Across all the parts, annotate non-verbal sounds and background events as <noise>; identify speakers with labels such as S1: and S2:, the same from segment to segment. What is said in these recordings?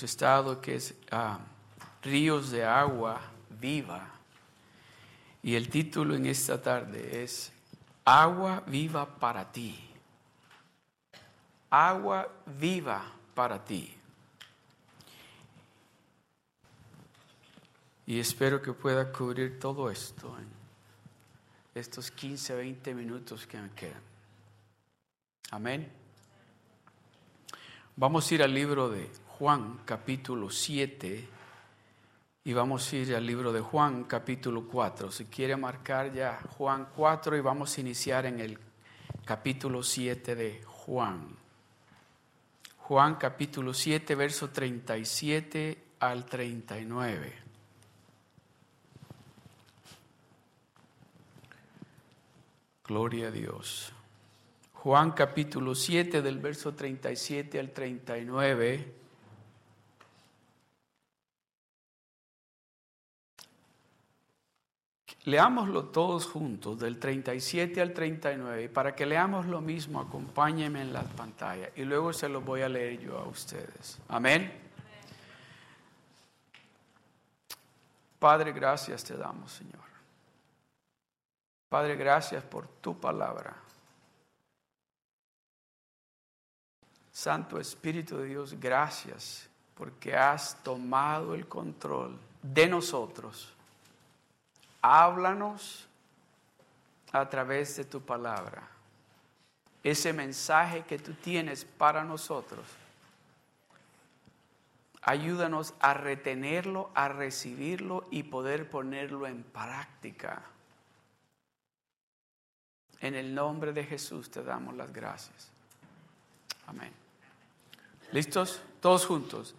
S1: hemos estado, que es ah, Ríos de Agua Viva. Y el título en esta tarde es Agua Viva para ti. Agua Viva para ti. Y espero que pueda cubrir todo esto en estos 15, 20 minutos que me quedan. Amén. Vamos a ir al libro de Juan capítulo 7 y vamos a ir al libro de Juan capítulo 4. Si quiere marcar ya Juan 4 y vamos a iniciar en el capítulo 7 de Juan. Juan capítulo 7, verso 37 al 39. Gloria a Dios. Juan capítulo 7 del verso 37 al 39. Leámoslo todos juntos, del 37 al 39, para que leamos lo mismo, acompáñenme en la pantalla y luego se lo voy a leer yo a ustedes. Amén. Padre, gracias te damos, Señor. Padre, gracias por tu palabra. Santo Espíritu de Dios, gracias porque has tomado el control de nosotros. Háblanos a través de tu palabra. Ese mensaje que tú tienes para nosotros. Ayúdanos a retenerlo, a recibirlo y poder ponerlo en práctica. En el nombre de Jesús te damos las gracias. Amén. ¿Listos? Todos juntos.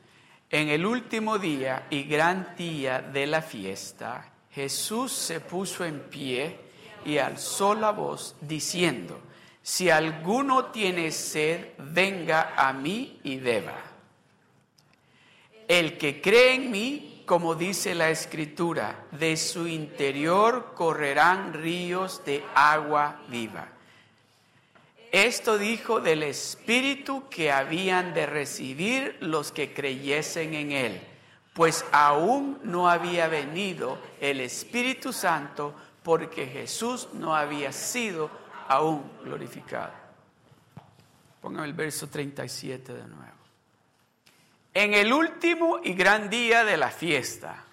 S1: En el último día y gran día de la fiesta, Jesús se puso en pie y alzó la voz diciendo, si alguno tiene sed, venga a mí y beba. El que cree en mí, como dice la escritura, de su interior correrán ríos de agua viva. Esto dijo del Espíritu que habían de recibir los que creyesen en Él, pues aún no había venido el Espíritu Santo porque Jesús no había sido aún glorificado. Póngame el verso 37 de nuevo. En el último y gran día de la fiesta,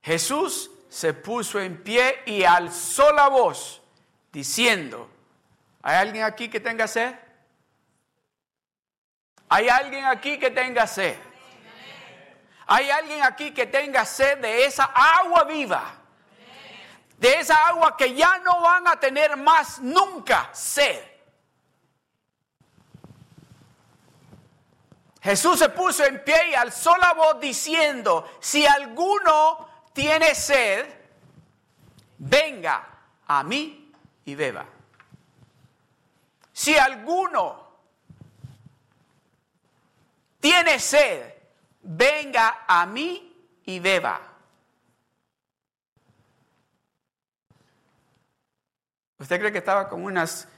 S1: Jesús se puso en pie y alzó la voz, diciendo, ¿Hay alguien aquí que tenga sed? ¿Hay alguien aquí que tenga sed? ¿Hay alguien aquí que tenga sed de esa agua viva? De esa agua que ya no van a tener más nunca sed. Jesús se puso en pie y alzó la voz diciendo, si alguno tiene sed, venga a mí y beba. Si alguno tiene sed, venga a mí y beba. ¿Usted cree que estaba con unas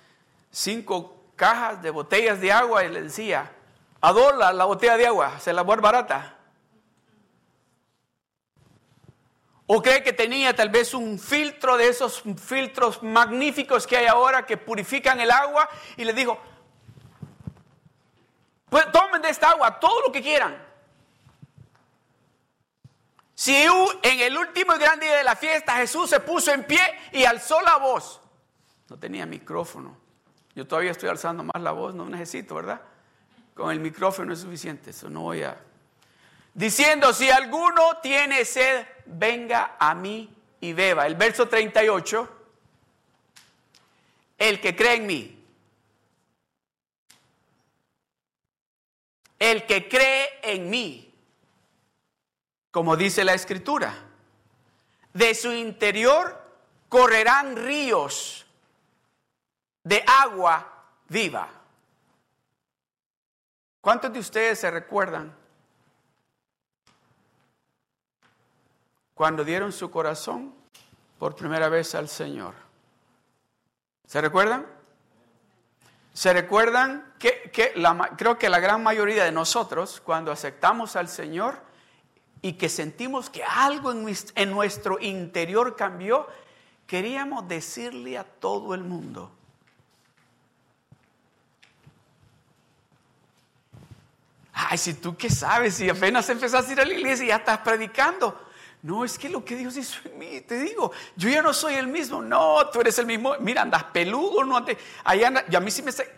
S1: cinco cajas de botellas de agua y le decía, a dólar la botella de agua, se la voy barata? ¿O cree que tenía tal vez un filtro de esos filtros magníficos que hay ahora que purifican el agua? Y le dijo, pues tomen de esta agua todo lo que quieran. Si en el último y gran día de la fiesta Jesús se puso en pie y alzó la voz, no tenía micrófono. Yo todavía estoy alzando más la voz, no necesito, ¿verdad? Con el micrófono es suficiente, eso no voy a diciendo, si alguno tiene sed, venga a mí y beba. El verso 38, el que cree en mí, el que cree en mí, como dice la escritura, de su interior correrán ríos de agua viva. ¿Cuántos de ustedes se recuerdan cuando dieron su corazón por primera vez al Señor. ¿Se recuerdan? ¿Se recuerdan que, creo que la gran mayoría de nosotros, cuando aceptamos al Señor y que sentimos que algo en nuestro interior cambió, queríamos decirle a todo el mundo, Ay, si tú qué sabes, si apenas empezaste a ir a la iglesia y ya estás predicando. No, es que lo que Dios hizo en mí, te digo, yo ya no soy el mismo. No, tú eres el mismo. Mira, andas peludo, no andas. Ahí anda, y a mí sí me sé.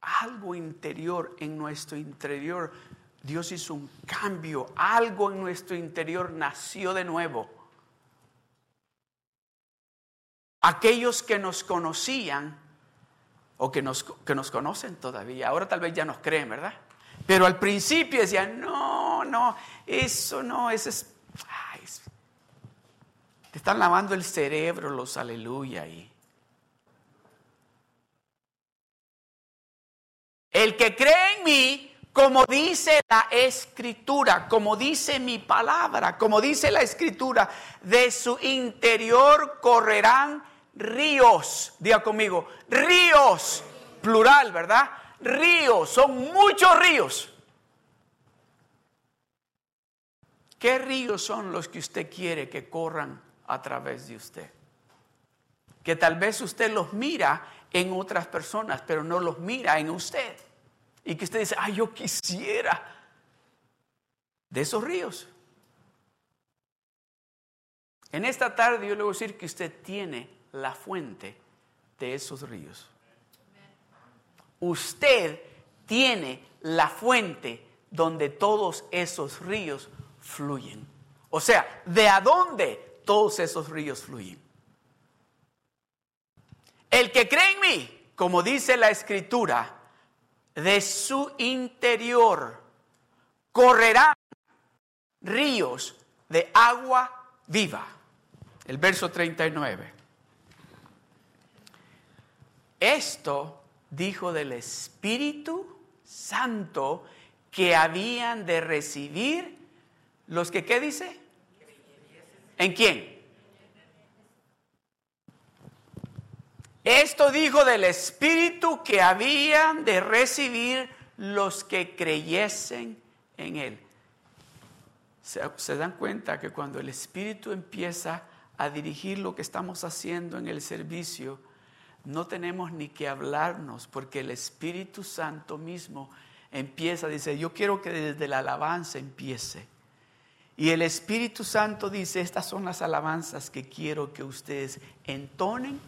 S1: Algo interior en nuestro interior. Dios hizo un cambio. Algo en nuestro interior nació de nuevo. Aquellos que nos conocían o que nos, que nos conocen todavía. Ahora tal vez ya nos creen, ¿verdad? Pero al principio decían, no, no, eso no, eso es... te están lavando el cerebro los aleluya ahí. El que cree en mí, como dice la escritura, como dice mi palabra, como dice la escritura, de su interior correrán ríos, diga conmigo, ríos, plural, ¿verdad? Ríos, son muchos ríos. ¿Qué ríos son los que usted quiere que corran a través de usted? Que tal vez usted los mira en otras personas, pero no los mira en usted. Y que usted dice, ay, yo quisiera de esos ríos. En esta tarde yo le voy a decir que usted tiene la fuente de esos ríos. Usted tiene la fuente donde todos esos ríos fluyen. O sea, ¿de a dónde todos esos ríos fluyen? El que cree en mí, como dice la escritura, de su interior correrán ríos de agua viva. El verso 39. Esto dijo del Espíritu Santo que habían de recibir los que, ¿qué dice? ¿En quién? Esto dijo del Espíritu que habían de recibir los que creyesen en Él. ¿Se, ¿Se, dan cuenta que cuando el Espíritu empieza a dirigir lo que estamos haciendo en el servicio, no tenemos ni que hablarnos porque el Espíritu Santo mismo empieza, dice, yo quiero que desde la alabanza empiece. Y el Espíritu Santo dice, estas son las alabanzas que quiero que ustedes entonen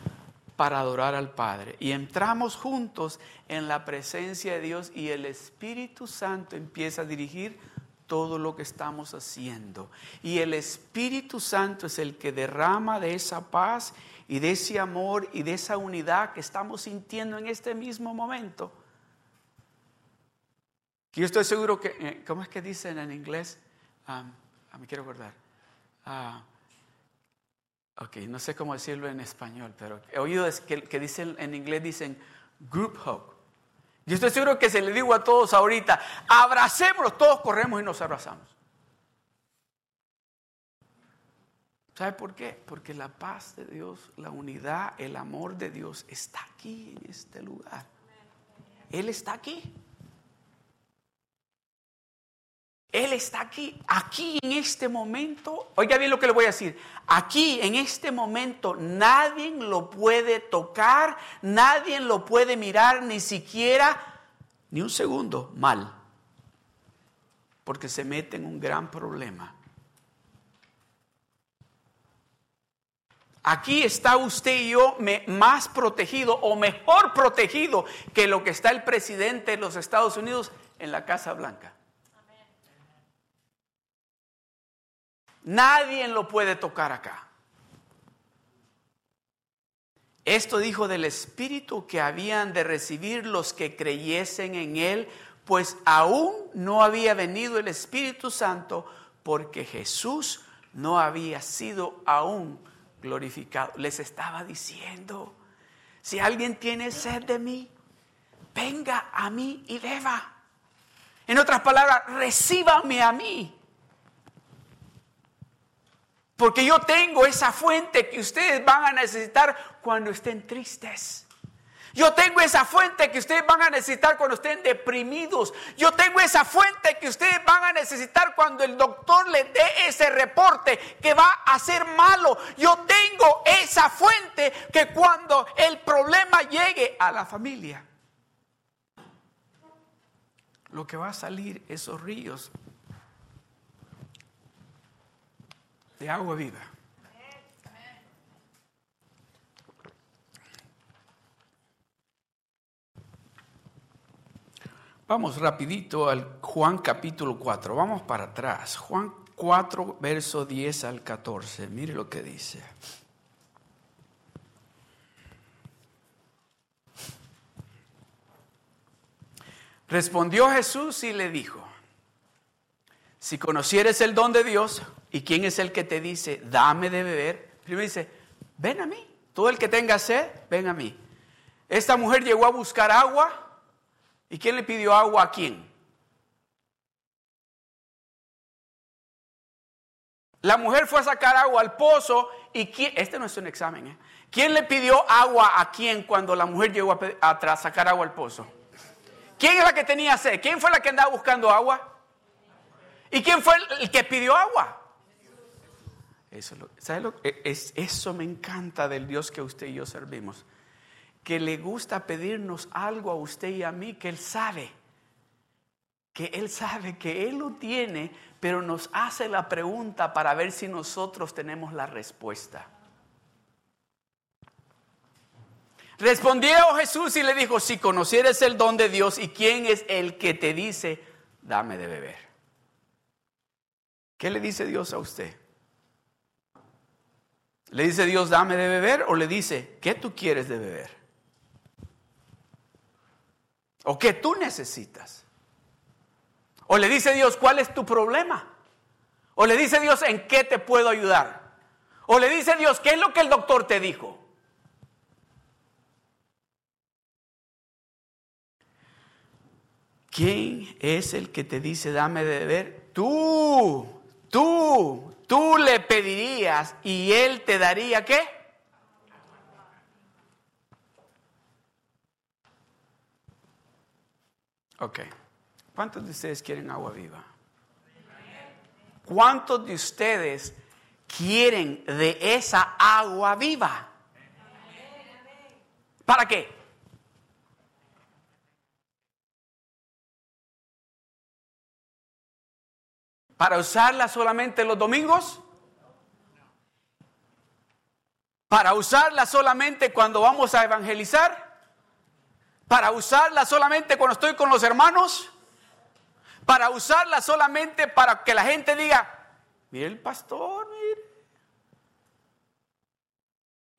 S1: para adorar al Padre. Y entramos juntos en la presencia de Dios y el Espíritu Santo empieza a dirigir todo lo que estamos haciendo. Y el Espíritu Santo es el que derrama de esa paz y de ese amor y de esa unidad que estamos sintiendo en este mismo momento. Yo estoy seguro que, eh, ¿cómo es que dicen en inglés? Ah, me quiero acordar. Ah, ok, no sé cómo decirlo en español, pero he oído que, dicen en inglés, dicen group hug. Yo estoy seguro que se le digo a todos ahorita, abracémonos, todos corremos y nos abrazamos. ¿Sabe por qué? Porque la paz de Dios, la unidad, el amor de Dios está aquí en este lugar. Él está aquí. Él está aquí, aquí en este momento. Oiga bien lo que le voy a decir. Aquí en este momento nadie lo puede tocar, nadie lo puede mirar, ni siquiera ni un segundo mal. Porque se mete en un gran problema. Aquí está usted y yo más protegido o mejor protegido que lo que está el presidente de los Estados Unidos en la Casa Blanca. Nadie lo puede tocar acá. Esto dijo del Espíritu que habían de recibir los que creyesen en Él, pues aún no había venido el Espíritu Santo porque Jesús no había sido aún glorificado. Les estaba diciendo, si alguien tiene sed de mí, venga a mí y beba. En otras palabras, recíbame a mí. Porque yo tengo esa fuente que ustedes van a necesitar cuando estén tristes. Yo tengo esa fuente que ustedes van a necesitar cuando estén deprimidos. Yo tengo esa fuente que ustedes van a necesitar cuando el doctor les dé ese reporte que va a ser malo. Yo tengo esa fuente que cuando el problema llegue a la familia, lo que va a salir esos ríos de agua viva. Vamos rapidito al Juan capítulo 4. Vamos para atrás. Juan 4, verso 10 al 14. Mire lo que dice. Respondió Jesús y le dijo, si conocieres el don de Dios y quién es el que te dice, dame de beber, primero dice, ven a mí, todo el que tenga sed, ven a mí. Esta mujer llegó a buscar agua ¿Y quién le pidió agua a quién? La mujer fue a sacar agua al pozo y quién, este no es un examen, ¿eh? ¿quién le pidió agua a quién cuando la mujer llegó a, sacar agua al pozo? ¿Quién es la que tenía sed? ¿Quién fue la que andaba buscando agua? ¿Y quién fue el que pidió agua? Eso, lo, e, es, eso me encanta del Dios que usted y yo servimos que le gusta pedirnos algo a usted y a mí que Él sabe, que Él sabe que Él lo tiene, pero nos hace la pregunta para ver si nosotros tenemos la respuesta. Respondió Jesús y le dijo, si conocieres el don de Dios y quién es el que te dice, dame de beber. ¿Qué le dice Dios a usted? ¿Le dice Dios, dame de beber o le dice, ¿qué tú quieres de beber? ¿O qué tú necesitas? O le dice Dios, ¿cuál es tu problema? O le dice Dios, ¿en qué te puedo ayudar? O le dice Dios, ¿qué es lo que el doctor te dijo? ¿Quién es el que te dice, dame de beber? Tú, tú, tú le pedirías y él te daría qué? Ok. ¿Cuántos de ustedes quieren agua viva? ¿Cuántos de ustedes quieren de esa agua viva? ¿Para qué? ¿Para usarla solamente los domingos? ¿Para usarla solamente cuando vamos a evangelizar? para usarla solamente cuando estoy con los hermanos, para usarla solamente para que la gente diga, mire el pastor, mire.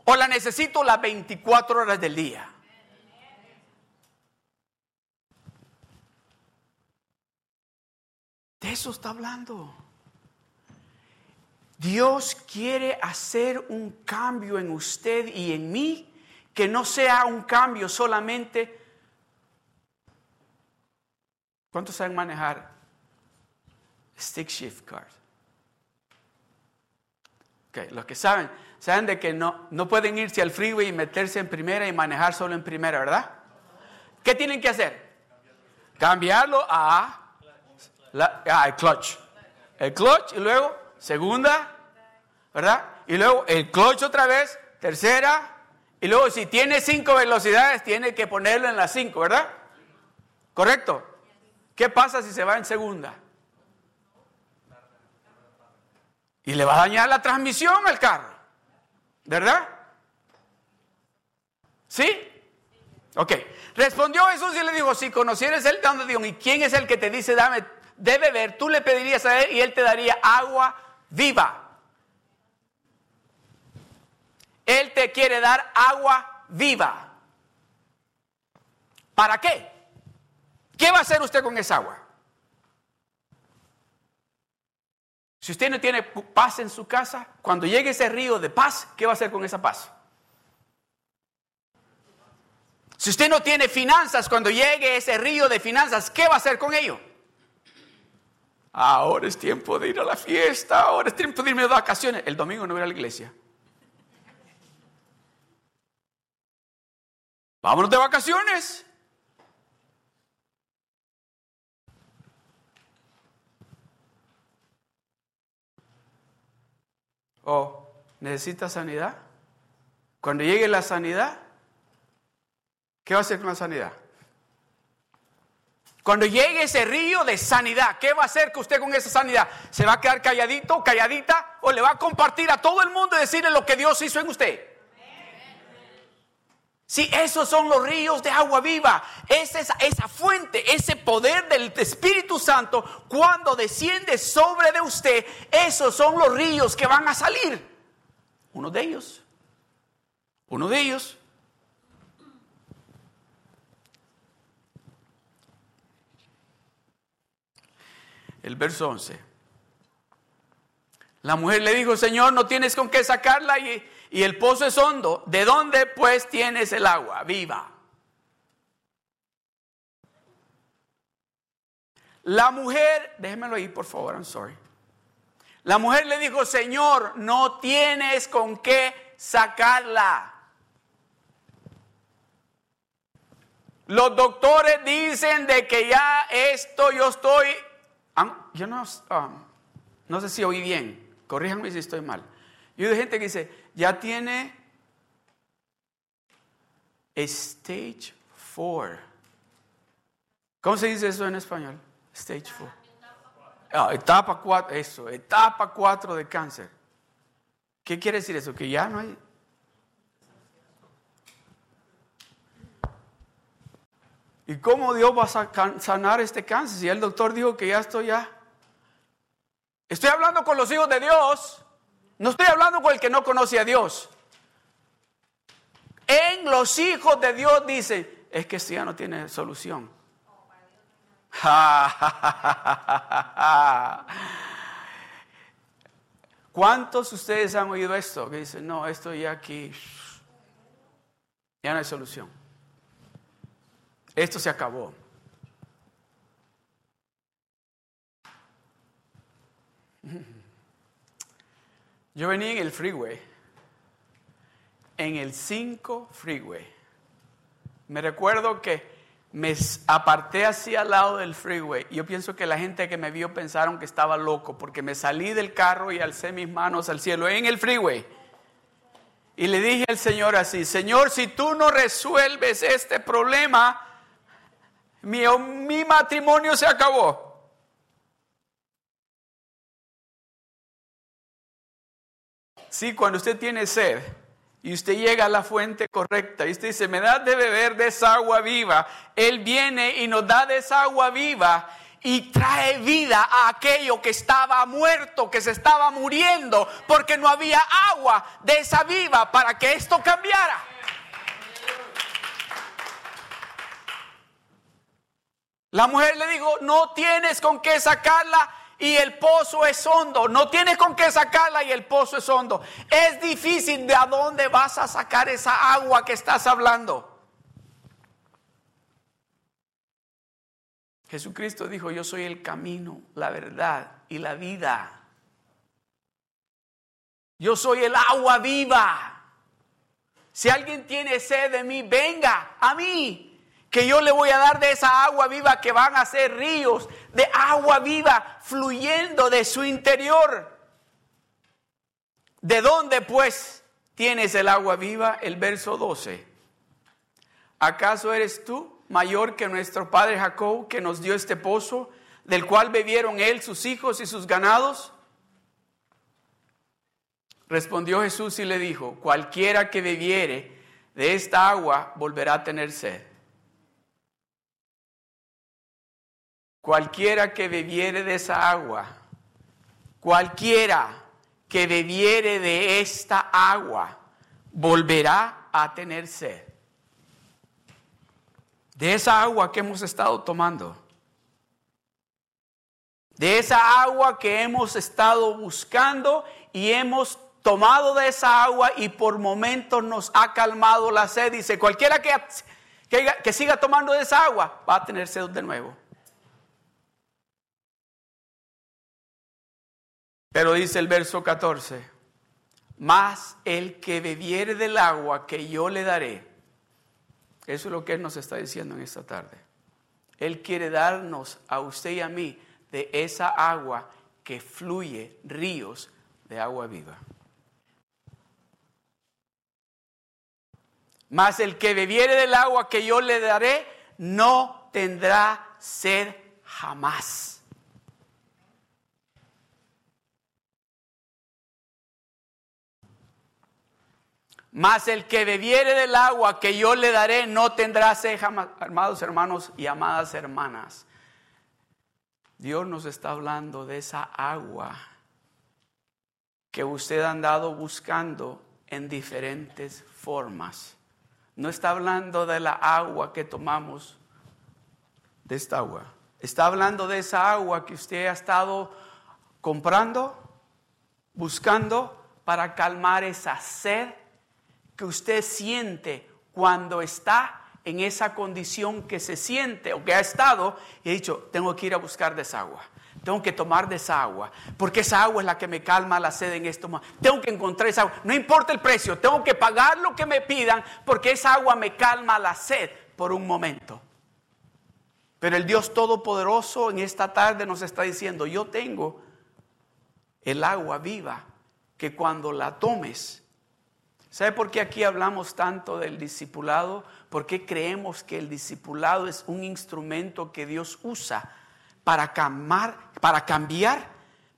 S1: O la necesito las 24 horas del día. De eso está hablando. Dios quiere hacer un cambio en usted y en mí que no sea un cambio solamente. ¿Cuántos saben manejar stick shift card? Okay, los que saben, saben de que no, no pueden irse al freeway y meterse en primera y manejar solo en primera, ¿verdad? ¿Qué tienen que hacer? Cambiarlo a, la, el clutch. El clutch y luego segunda, ¿verdad? Y luego el clutch otra vez, tercera, y luego si tiene cinco velocidades, tiene que ponerlo en las cinco, ¿verdad? ¿Correcto? ¿Qué pasa si se va en segunda? Y le va a dañar la transmisión al carro, ¿verdad? ¿Sí? Ok. Respondió Jesús y le dijo, si conocieres el don de Dios y quién es el que te dice, dame de beber, tú le pedirías a él y él te daría agua viva. Él te quiere dar agua viva. ¿Para qué? ¿Qué va a hacer usted con esa agua? Si usted no tiene paz en su casa, cuando llegue ese río de paz, ¿qué va a hacer con esa paz? Si usted no tiene finanzas, cuando llegue ese río de finanzas, ¿qué va a hacer con ello? Ahora es tiempo de ir a la fiesta, ahora es tiempo de irme de vacaciones. El domingo no voy a la iglesia. Vámonos de vacaciones. ¿O necesita sanidad? Cuando llegue la sanidad, ¿qué va a hacer con la sanidad? Cuando llegue ese río de sanidad, ¿qué va a hacer que usted con esa sanidad? ¿Se va a quedar calladito, calladita? ¿O le va a compartir a todo el mundo y decirle lo que Dios hizo en usted? Sí, esos son los ríos de agua viva. Es esa, esa fuente, ese poder del Espíritu Santo, cuando desciende sobre de usted, esos son los ríos que van a salir. Uno de ellos. Uno de ellos. El verso 11. La mujer le dijo, Señor, no tienes con qué sacarla y y el pozo es hondo, ¿de dónde pues tienes el agua viva? La mujer, déjemelo ahí por favor, I'm sorry. La mujer le dijo, Señor, no tienes con qué sacarla. Los doctores dicen de que ya esto yo estoy, yo no, um, no sé si oí bien, corríjanme si estoy mal. Yo hay gente que dice, ya tiene stage 4. ¿Cómo se dice eso en español? Stage 4. Ah, etapa 4, eso, etapa 4 de cáncer. ¿Qué quiere decir eso? Que ya no hay... ¿Y cómo Dios va a sanar este cáncer si el doctor dijo que ya estoy ya? Estoy hablando con los hijos de Dios no estoy hablando con el que no conoce a Dios. En los hijos de Dios dice, es que esto ya no tiene solución. <laughs> ¿Cuántos de ustedes han oído esto? Que dicen, no, esto ya aquí, ya no hay solución. Esto se acabó. Yo venía en el freeway, en el 5 freeway. Me recuerdo que me aparté hacia al lado del freeway. Yo pienso que la gente que me vio pensaron que estaba loco porque me salí del carro y alcé mis manos al cielo en el freeway. Y le dije al Señor así, Señor, si tú no resuelves este problema, mi, mi matrimonio se acabó. Sí, cuando usted tiene sed y usted llega a la fuente correcta y usted dice, me da de beber de agua viva, Él viene y nos da de esa agua viva y trae vida a aquello que estaba muerto, que se estaba muriendo, porque no había agua de esa viva para que esto cambiara. La mujer le dijo, no tienes con qué sacarla y el pozo es hondo. No tienes con qué sacarla y el pozo es hondo. Es difícil de a dónde vas a sacar esa agua que estás hablando. Jesucristo dijo, yo soy el camino, la verdad y la vida. Yo soy el agua viva. Si alguien tiene sed de mí, venga a mí que yo le voy a dar de esa agua viva que van a ser ríos de agua viva fluyendo de su interior. ¿De dónde pues tienes el agua viva? El verso 12. ¿Acaso eres tú mayor que nuestro padre Jacob que nos dio este pozo, del cual bebieron él, sus hijos y sus ganados? Respondió Jesús y le dijo, cualquiera que bebiere de esta agua volverá a tener sed. Cualquiera que bebiere de esa agua, cualquiera que bebiere de esta agua, volverá a tener sed. De esa agua que hemos estado tomando. De esa agua que hemos estado buscando y hemos tomado de esa agua y por momentos nos ha calmado la sed. Dice, cualquiera que, que, que siga tomando de esa agua va a tener sed de nuevo. Pero dice el verso 14, mas el que bebiere del agua que yo le daré, Eso es lo que Él nos está diciendo en esta tarde. Él quiere darnos a usted y a mí de esa agua que fluye, ríos de agua viva. Mas el que bebiere del agua que yo le daré, no tendrá sed jamás. Mas el que bebiere del agua que yo le daré no tendrá sed. Amados hermanos y amadas hermanas, Dios nos está hablando de esa agua que usted ha andado buscando en diferentes formas. No está hablando de la agua que tomamos, de esta agua. Está hablando de esa agua que usted ha estado comprando, buscando para calmar esa sed que usted siente cuando está en esa condición que se siente o que ha estado y ha dicho, tengo que ir a buscar de esa agua. Tengo que tomar de esa agua, porque esa agua es la que me calma la sed en esto. Tengo que encontrar esa agua. No importa el precio, tengo que pagar lo que me pidan, porque esa agua me calma la sed por un momento. Pero el Dios Todopoderoso en esta tarde nos está diciendo, yo tengo el agua viva, que cuando la tomes, ¿Sabe por qué aquí hablamos tanto del discipulado? Porque creemos que el discipulado es un instrumento que Dios usa para, cambiar, para cambiar,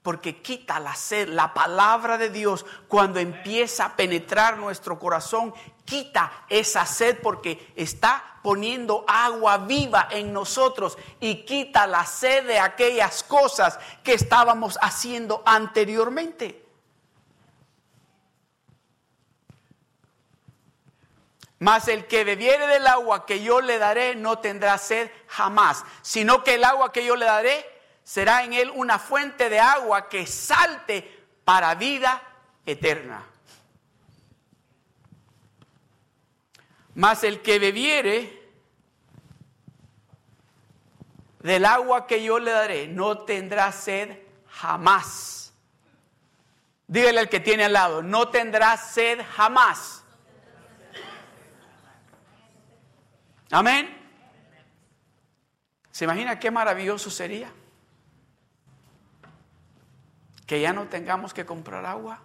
S1: porque quita la sed. La palabra de Dios, cuando empieza a penetrar nuestro corazón, quita esa sed porque está poniendo agua viva en nosotros y quita la sed de aquellas cosas que estábamos haciendo anteriormente. Mas el que bebiere del agua que yo le daré no tendrá sed jamás, sino que el agua que yo le daré será en él una fuente de agua que salte para vida eterna. Mas el que bebiere del agua que yo le daré no tendrá sed jamás. Dígale al que tiene al lado, no tendrá sed jamás. Amén. ¿Se imagina qué maravilloso sería? Que ya no tengamos que comprar agua.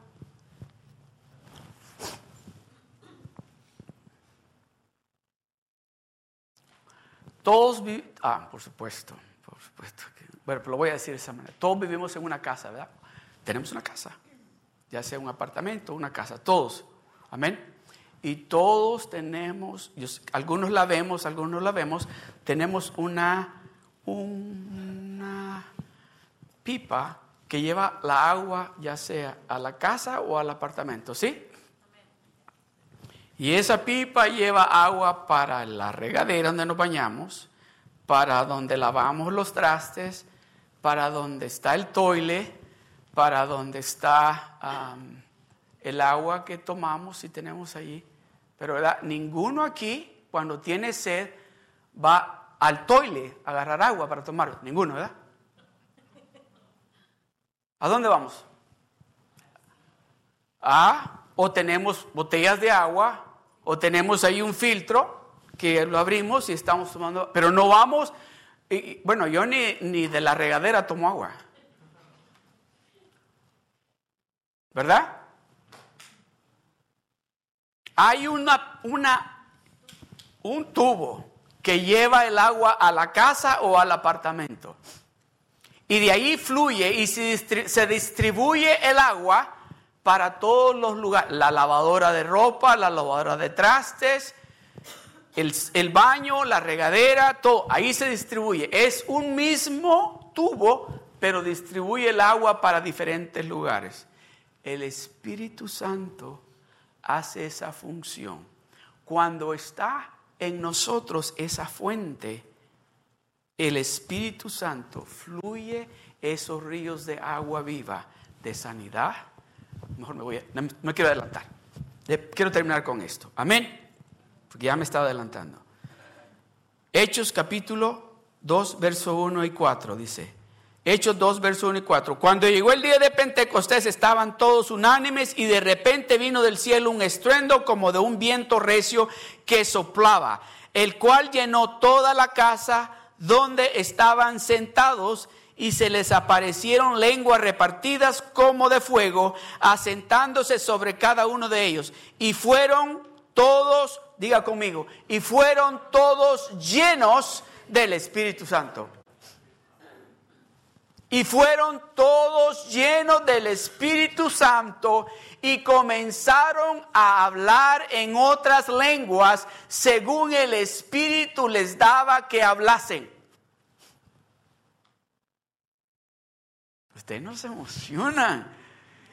S1: Todos ah, por supuesto, por supuesto. bueno, pero lo voy a decir de esa manera. Todos vivimos en una casa, ¿verdad? Tenemos una casa, ya sea un apartamento, una casa, todos. Amén. Y todos tenemos, algunos la vemos, algunos la vemos, tenemos una, una pipa que lleva la agua ya sea a la casa o al apartamento, ¿sí? Y esa pipa lleva agua para la regadera donde nos bañamos, para donde lavamos los trastes, para donde está el toile, para donde está el agua que tomamos y tenemos allí. Pero ¿verdad? ninguno aquí, cuando tiene sed, va al toile a agarrar agua para tomar. Ninguno, ¿verdad? ¿A dónde vamos? Ah, o tenemos botellas de agua, o tenemos ahí un filtro que lo abrimos y estamos tomando, pero no vamos, bueno, yo ni, ni de la regadera tomo agua. ¿Verdad? Hay una, un tubo que lleva el agua a la casa o al apartamento. Y de ahí fluye y se distribuye el agua para todos los lugares. La lavadora de ropa, la lavadora de trastes, el, el, baño, la regadera, todo. Ahí se distribuye. Es un mismo tubo, pero distribuye el agua para diferentes lugares. El Espíritu Santo hace esa función. Cuando está en nosotros esa fuente, el Espíritu Santo fluye esos ríos de agua viva, de sanidad. Mejor me voy a, no quiero adelantar. Quiero terminar con esto. Amén. Porque ya me estaba adelantando. Hechos capítulo 2, verso 1 y 4 dice. Hechos 2, verso 1 y 4. Cuando llegó el día de Pentecostés estaban todos unánimes y de repente vino del cielo un estruendo como de un viento recio que soplaba. el cual llenó toda la casa donde estaban sentados y se les aparecieron lenguas repartidas como de fuego, asentándose sobre cada uno de ellos. Y fueron todos, diga conmigo, y fueron todos llenos del Espíritu Santo. Y fueron todos llenos del Espíritu Santo y comenzaron a hablar en otras lenguas según el Espíritu les daba que hablasen. Ustedes no se emocionan.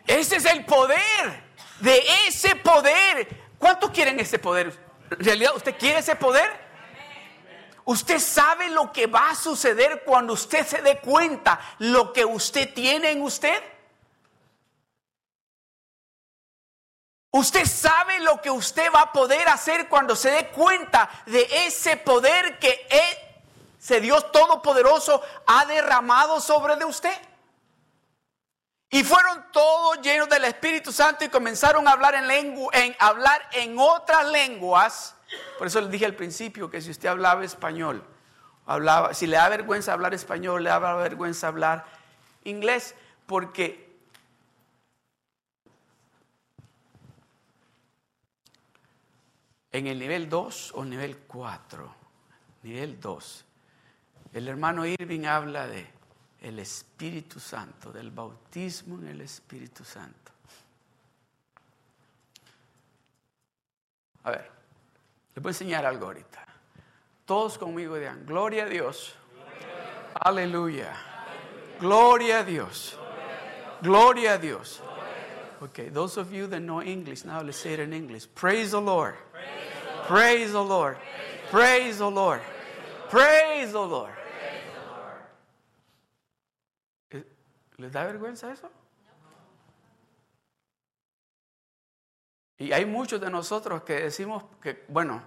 S1: Ese es el poder. De ese poder. ¿Cuántos quieren ese poder? ¿En realidad usted quiere ese poder? Usted sabe lo que va a suceder cuando usted se dé cuenta lo que usted tiene en usted. Usted sabe lo que usted va a poder hacer cuando se dé cuenta de ese poder que ese Dios Todopoderoso ha derramado sobre de usted. Y fueron todos llenos del Espíritu Santo y comenzaron a hablar en, en hablar en otras lenguas. Por eso les dije al principio que si usted hablaba español, hablaba, si le da vergüenza hablar español, le da vergüenza hablar inglés, porque en el nivel 2 o nivel 4, nivel 2, el hermano Irving habla de el Espíritu Santo, del bautismo en el Espíritu Santo. A ver, les voy a enseñar algo ahorita. Todos conmigo digan, gloria a Dios. Aleluya. Gloria a Dios. Gloria a Dios. Okay, those of you that know English, now let's say it in English. Praise the Lord. Praise the Lord. Praise the Lord. Praise the Lord. ¿Les da vergüenza eso? Y hay muchos de nosotros que decimos que, bueno,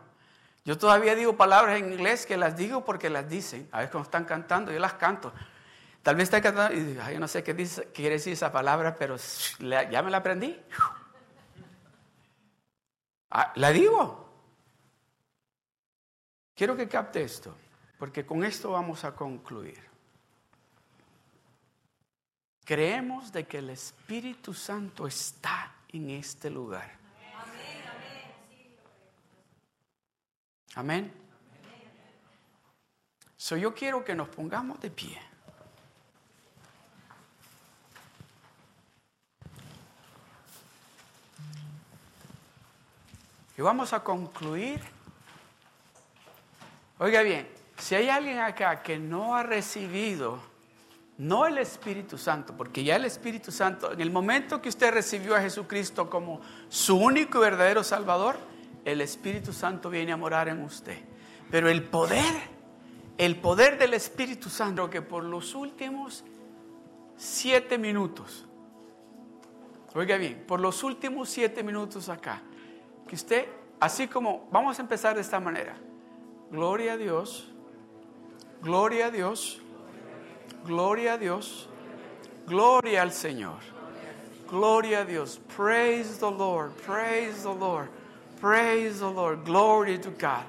S1: yo todavía digo palabras en inglés que las digo porque las dicen. A veces cuando están cantando, yo las canto. Tal vez está cantando y yo no sé qué, quiere decir esa palabra, pero <sniffs> ya me la aprendí. <sniffs> Ah, la digo. Quiero que capte esto, porque con esto vamos a concluir. Creemos de que el Espíritu Santo está en este lugar. Amén. So yo quiero que nos pongamos de pie. Y vamos a concluir. Oiga bien, si hay alguien acá que no ha recibido no el Espíritu Santo, porque ya el Espíritu Santo, en el momento que usted recibió a Jesucristo como su único y verdadero Salvador, el Espíritu Santo viene a morar en usted. Pero el poder, el poder del Espíritu Santo, que por los últimos siete minutos, oiga bien, por los últimos siete minutos acá, que usted, así como, vamos a empezar de esta manera, gloria a Dios, gloria a Dios, Gloria a Dios. Gloria al Señor. Gloria a Dios. Praise the Lord. Praise the Lord. Praise the Lord. Glory to God.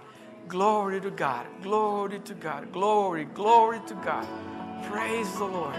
S1: Glory to God. Glory to God. Glory. Glory to God. Praise the Lord.